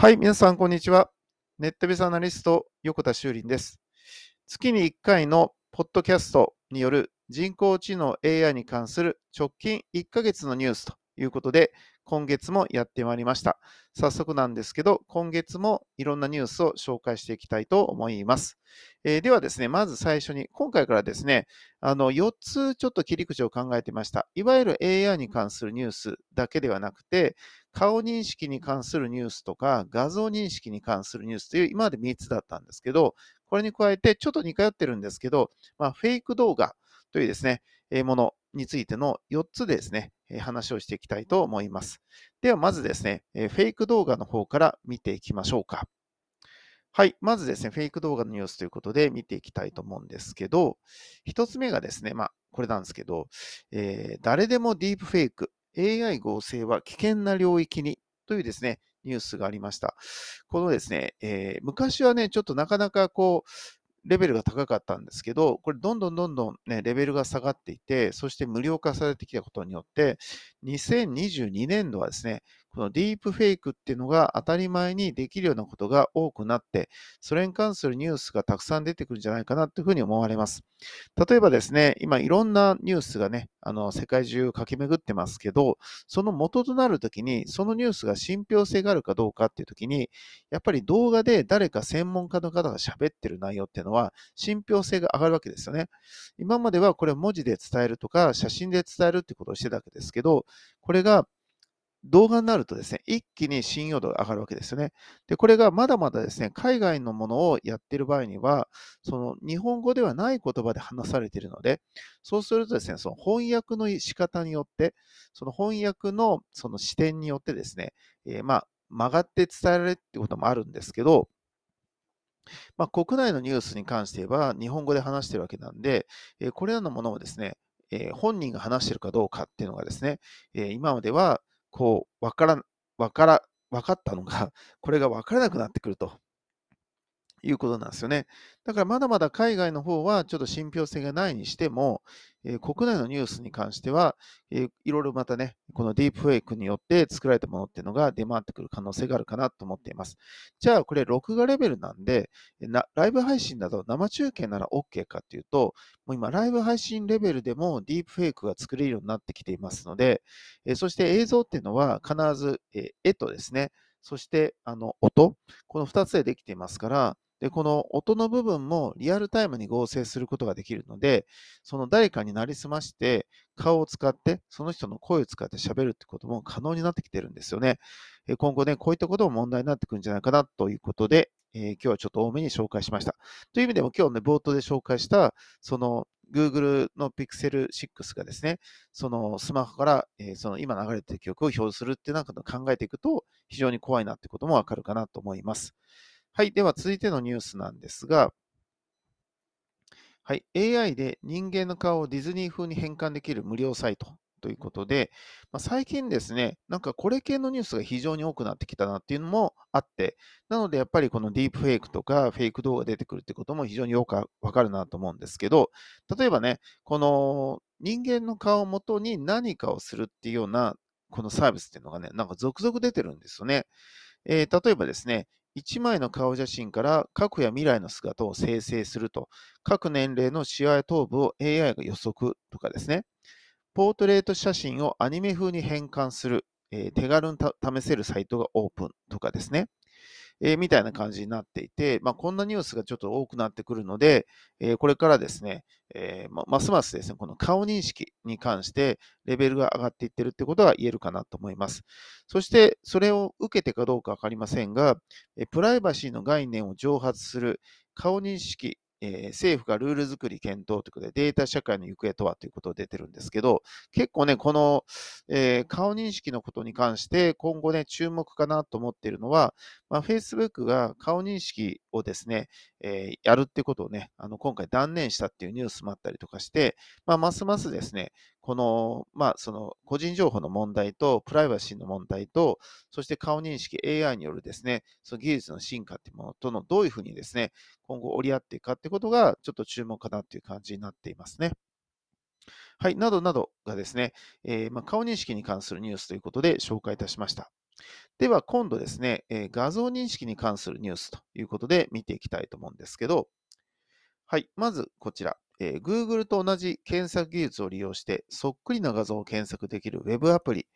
はい、皆さん、こんにちは。ネットベースアナリスト、横田修林です。月に1回のポッドキャストによる人工知能 AI に関する直近1ヶ月のニュースということで、今月もやってまいりました。早速なんですけど、今月もいろんなニュースを紹介していきたいと思います。えー、ではですね、まず最初に、今回からですね、あの4つちょっと切り口を考えてました。いわゆる AI に関するニュースだけではなくて、顔認識に関するニュースとか、画像認識に関するニュースという今まで3つだったんですけど、これに加えてちょっと似通ってるんですけど、まあ、フェイク動画というですね、ものについての4つですね、話をしていきたいと思います。では、まずですね、フェイク動画の方から見ていきましょうか。はい。まずですね、フェイク動画のニュースということで見ていきたいと思うんですけど、1つ目がですね、まあ、これなんですけど、えー、誰でもディープフェイク、AI 合成は危険な領域にというですね、ニュースがありました。このですね、えー、昔はね、ちょっとなかなかこう、レベルが高かったんですけど、これどんどんどんどんね、レベルが下がっていて、そして無料化されてきたことによって、2022年度はですね、このディープフェイクっていうのが当たり前にできるようなことが多くなって、それに関するニュースがたくさん出てくるんじゃないかなというふうに思われます。例えばですね、今いろんなニュースがね、あの世界中駆け巡ってますけど、その元となるときに、そのニュースが信憑性があるかどうかっていうときに、やっぱり動画で誰か専門家の方が喋ってる内容っていうのは、信憑性が上がるわけですよね。今まではこれを文字で伝えるとか、写真で伝えるってことをしてたわけですけど、これが動画になるとですね、一気に信用度が上がるわけですよね。で、これがまだまだですね、海外のものをやっている場合には、その日本語ではない言葉で話されているので、そうするとですね、その翻訳の仕方によって、その翻訳のその視点によってですね、えー、まあ、曲がって伝えられるってこともあるんですけど、まあ、国内のニュースに関して言えば、日本語で話しているわけなんで、えー、これらのものをですね、えー、本人が話しているかどうかっていうのがですね、え今まではこう、わから、わから、分かったのが、これが分からなくなってくると。いうことなんですよね。だからまだまだ海外の方はちょっと信憑性がないにしても、えー、国内のニュースに関しては、えー、いろいろまたね、このディープフェイクによって作られたものっていうのが出回ってくる可能性があるかなと思っています。じゃあこれ録画レベルなんで、ライブ配信など生中継なら OK かっていうと、もう今ライブ配信レベルでもディープフェイクが作れるようになってきていますので、えー、そして映像っていうのは必ず、え絵とですね、そしてあの音、この2つでできていますから、で、この音の部分もリアルタイムに合成することができるので、その誰かになりすまして、顔を使って、その人の声を使って喋るってことも可能になってきてるんですよね。今後ね、こういったことも問題になってくるんじゃないかなということで、えー、今日はちょっと多めに紹介しました。という意味でも今日ね、冒頭で紹介した、その Google の Pixel 6がですね、そのスマホから、えー、その今流れている曲を表示するってなんか考えていくと、非常に怖いなってこともわかるかなと思います。はい。では続いてのニュースなんですが、はい。AI で人間の顔をディズニー風に変換できる無料サイトということで、まあ、最近ですね、なんかこれ系のニュースが非常に多くなってきたなっていうのもあって、なのでやっぱりこのディープフェイクとかフェイク動画出てくるってことも非常によくわかるなと思うんですけど、例えばね、この人間の顔をもとに何かをするっていうようなこのサービスっていうのがね、なんか続々出てるんですよね。えー、例えばですね、1枚の顔写真から過去や未来の姿を生成すると、各年齢の視野や頭部を AI が予測とかですね、ポートレート写真をアニメ風に変換する、えー、手軽に試せるサイトがオープンとかですね、えー、みたいな感じになっていて、まあ、こんなニュースがちょっと多くなってくるので、えー、これからですね、えー、まますますですね、この顔認識に関してレベルが上がっていってるってことが言えるかなと思います。そして、それを受けてかどうかわかりませんが、プライバシーの概念を蒸発する顔認識えー、政府がルール作り検討ということで、データ社会の行方とはということで出てるんですけど、結構ね、この、えー、顔認識のことに関して、今後ね、注目かなと思っているのは、まあ、Facebook が顔認識をですね、えー、やるってことをね、あの今回断念したっていうニュースもあったりとかして、まあ、ますますですね、この、まあ、その個人情報の問題と、プライバシーの問題と、そして顔認識 AI によるですね、その技術の進化っていうものとのどういうふうにですね、今後折り合っていくかってことが、ちょっと注目かなっていう感じになっていますね。はい、などなどがですね、えー、まあ、顔認識に関するニュースということで紹介いたしました。では今度ですね、え、画像認識に関するニュースということで見ていきたいと思うんですけど、はい、まずこちら、えー、Google と同じ検索技術を利用してそっくりな画像を検索できる Web アプリ。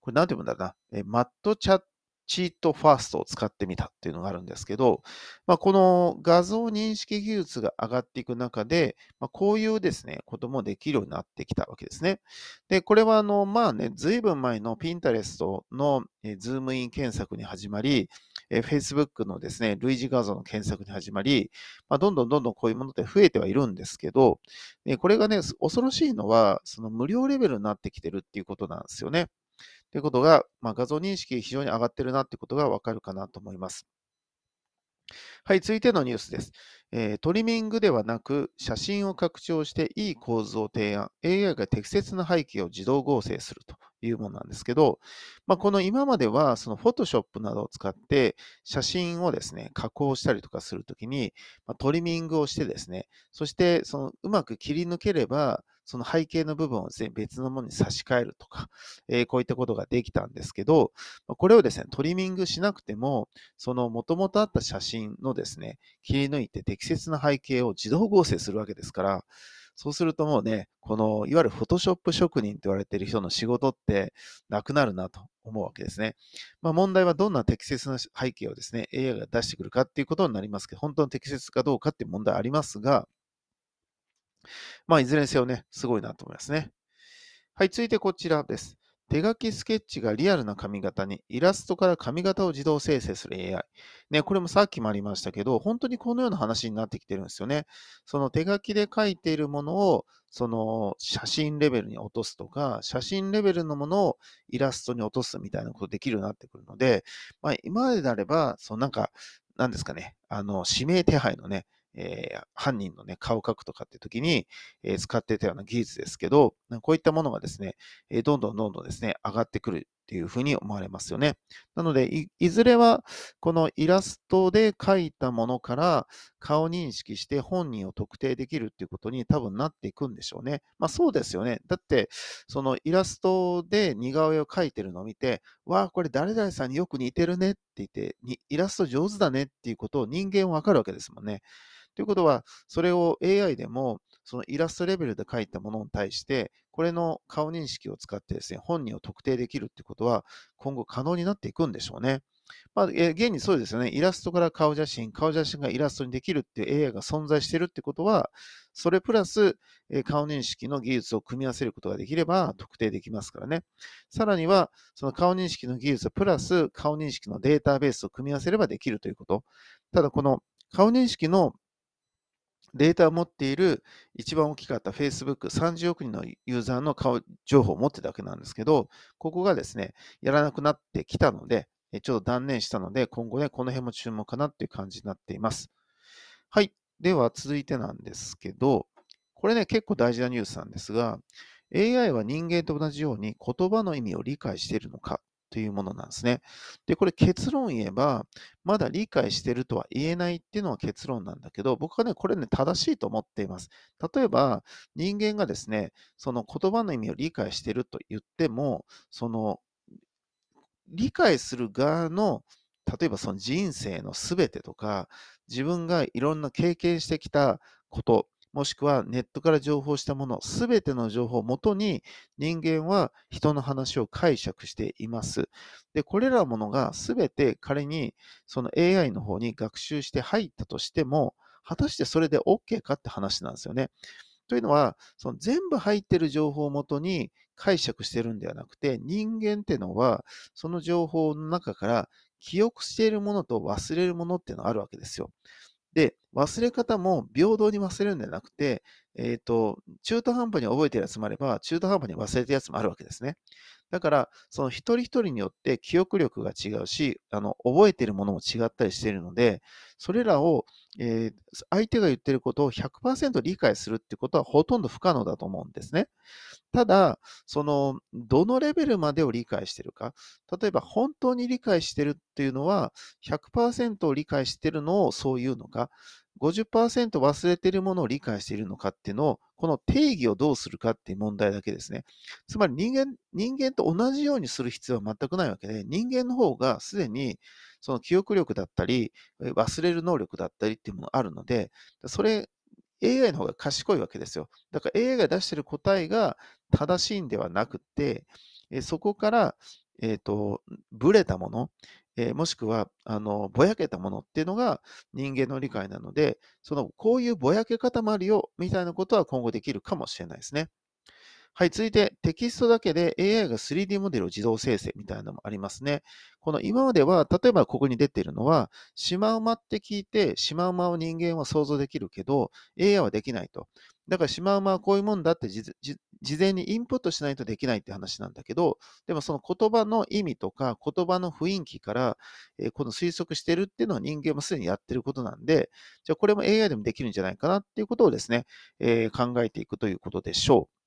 これ何て読むんだろうな、え、マットチャッチートファーストを使ってみたっていうのがあるんですけど、まあ、この画像認識技術が上がっていく中で、まあ、こういうですね、こともできるようになってきたわけですね。で、これはあの、まあね、ずいぶん前の Pinterest のズームイン検索に始まり、Facebook のですね、類似画像の検索に始まり、まあ、どんどんどんどんこういうものって増えてはいるんですけど、これがね、恐ろしいのは、その無料レベルになってきてるっていうことなんですよね。ということが、まあ、画像認識非常に上がってるなということがわかるかなと思います。はい、続いてのニュースです。えー、トリミングではなく、写真を拡張していい構図を提案、AI が適切な背景を自動合成するというものなんですけど、まあ、この今までは、その Photoshop などを使って写真をですね、加工したりとかするときに、まあ、トリミングをしてですね、そしてそのうまく切り抜ければ、その背景の部分をですね、別のものに差し替えるとか、えー、こういったことができたんですけど、これをですね、トリミングしなくても、その元々あった写真のですね、切り抜いて適切な背景を自動合成するわけですから、そうするともうね、このいわゆるフォトショップ職人と言われている人の仕事ってなくなるなと思うわけですね。まあ、問題はどんな適切な背景をですね、AI が出してくるかっていうことになりますけど、本当に適切かどうかっていう問題ありますが、まあ、いずれにせよね、すごいなと思いますね。はい、続いてこちらです。手書きスケッチがリアルな髪型に、イラストから髪型を自動生成する AI。ね、これもさっきもありましたけど、本当にこのような話になってきてるんですよね。その手書きで書いているものを、その写真レベルに落とすとか、写真レベルのものをイラストに落とすみたいなことできるようになってくるので、まあ、今までであれば、そのなんか、なんですかね、あの、指名手配のね、えー、犯人のね、顔を描くとかって時に、えー、使ってたような技術ですけど、こういったものがですね、えー、どんどんどんどんですね、上がってくるっていうふうに思われますよね。なのでい、いずれは、このイラストで描いたものから顔認識して本人を特定できるっていうことに多分なっていくんでしょうね。まあそうですよね。だって、そのイラストで似顔絵を描いてるのを見て、わあ、これ誰々さんによく似てるねって言って、イラスト上手だねっていうことを人間わかるわけですもんね。ということは、それを AI でも、そのイラストレベルで描いたものに対して、これの顔認識を使ってですね、本人を特定できるってことは、今後可能になっていくんでしょうね。まあ、え現にそうですよね。イラストから顔写真、顔写真がイラストにできるっていう AI が存在してるってことは、それプラス、え顔認識の技術を組み合わせることができれば特定できますからね。さらには、その顔認識の技術プラス顔認識のデータベースを組み合わせればできるということ。ただ、この顔認識のデータを持っている一番大きかった Facebook30 億人のユーザーの顔情報を持ってたわけなんですけど、ここがですね、やらなくなってきたので、ちょっと断念したので、今後ね、この辺も注目かなっていう感じになっています。はい。では続いてなんですけど、これね、結構大事なニュースなんですが、AI は人間と同じように言葉の意味を理解しているのかというものなんですね。で、これ結論言えば、まだ理解してるとは言えないっていうのが結論なんだけど、僕はね、これね、正しいと思っています。例えば、人間がですね、その言葉の意味を理解してると言っても、その、理解する側の、例えばその人生のすべてとか、自分がいろんな経験してきたこと、もしくはネットから情報したもの、すべての情報をもとに人間は人の話を解釈しています。で、これらのものがすべて仮にその AI の方に学習して入ったとしても、果たしてそれで OK かって話なんですよね。というのは、その全部入ってる情報をもとに解釈してるんではなくて、人間っていうのは、その情報の中から記憶しているものと忘れるものっていうのがあるわけですよ。で、忘れ方も平等に忘れるんじゃなくて、えっ、ー、と、中途半端に覚えてるやつもあれば、中途半端に忘れてるやつもあるわけですね。だから、その一人一人によって記憶力が違うし、あの、覚えてるものも違ったりしているので、それらを、えー、相手が言ってることを100%理解するってことはほとんど不可能だと思うんですね。ただ、その、どのレベルまでを理解してるか。例えば、本当に理解してるっていうのは、100%を理解してるのをそういうのか。50%忘れているものを理解しているのかっていうのを、この定義をどうするかっていう問題だけですね。つまり人間、人間と同じようにする必要は全くないわけで、人間の方がすでにその記憶力だったり、忘れる能力だったりっていうものがあるので、それ、AI の方が賢いわけですよ。だから AI が出している答えが正しいんではなくて、そこから、えっ、ー、と、ブレたもの、えー、もしくは、あの、ぼやけたものっていうのが人間の理解なので、その、こういうぼやけ方もあるよ、みたいなことは今後できるかもしれないですね。はい、続いてテキストだけで AI が 3D モデルを自動生成みたいなのもありますね。この今までは、例えばここに出ているのは、シマウマって聞いて、シマウマを人間は想像できるけど、AI はできないと。だからシマウマはこういうもんだって事前にインプットしないとできないって話なんだけど、でもその言葉の意味とか言葉の雰囲気から、えー、この推測してるっていうのは人間もすでにやってることなんで、じゃあこれも AI でもできるんじゃないかなっていうことをですね、えー、考えていくということでしょう。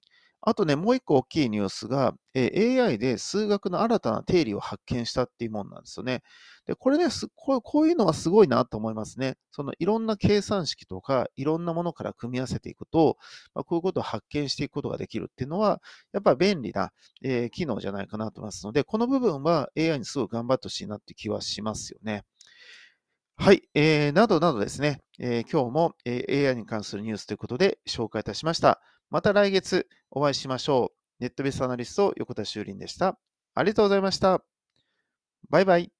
あとね、もう一個大きいニュースが、え AI で数学の新たな定理を発見したっていうもんなんですよね。で、これねこう、こういうのはすごいなと思いますね。そのいろんな計算式とか、いろんなものから組み合わせていくと、まあ、こういうことを発見していくことができるっていうのは、やっぱ便利な、えー、機能じゃないかなと思いますので、この部分は AI にすごい頑張ってほしいなって気はしますよね。はい、えー、などなどですね、えー、今日も、え、AI に関するニュースということで紹介いたしました。また来月お会いしましょう。ネットベースアナリスト横田修林でした。ありがとうございました。バイバイ。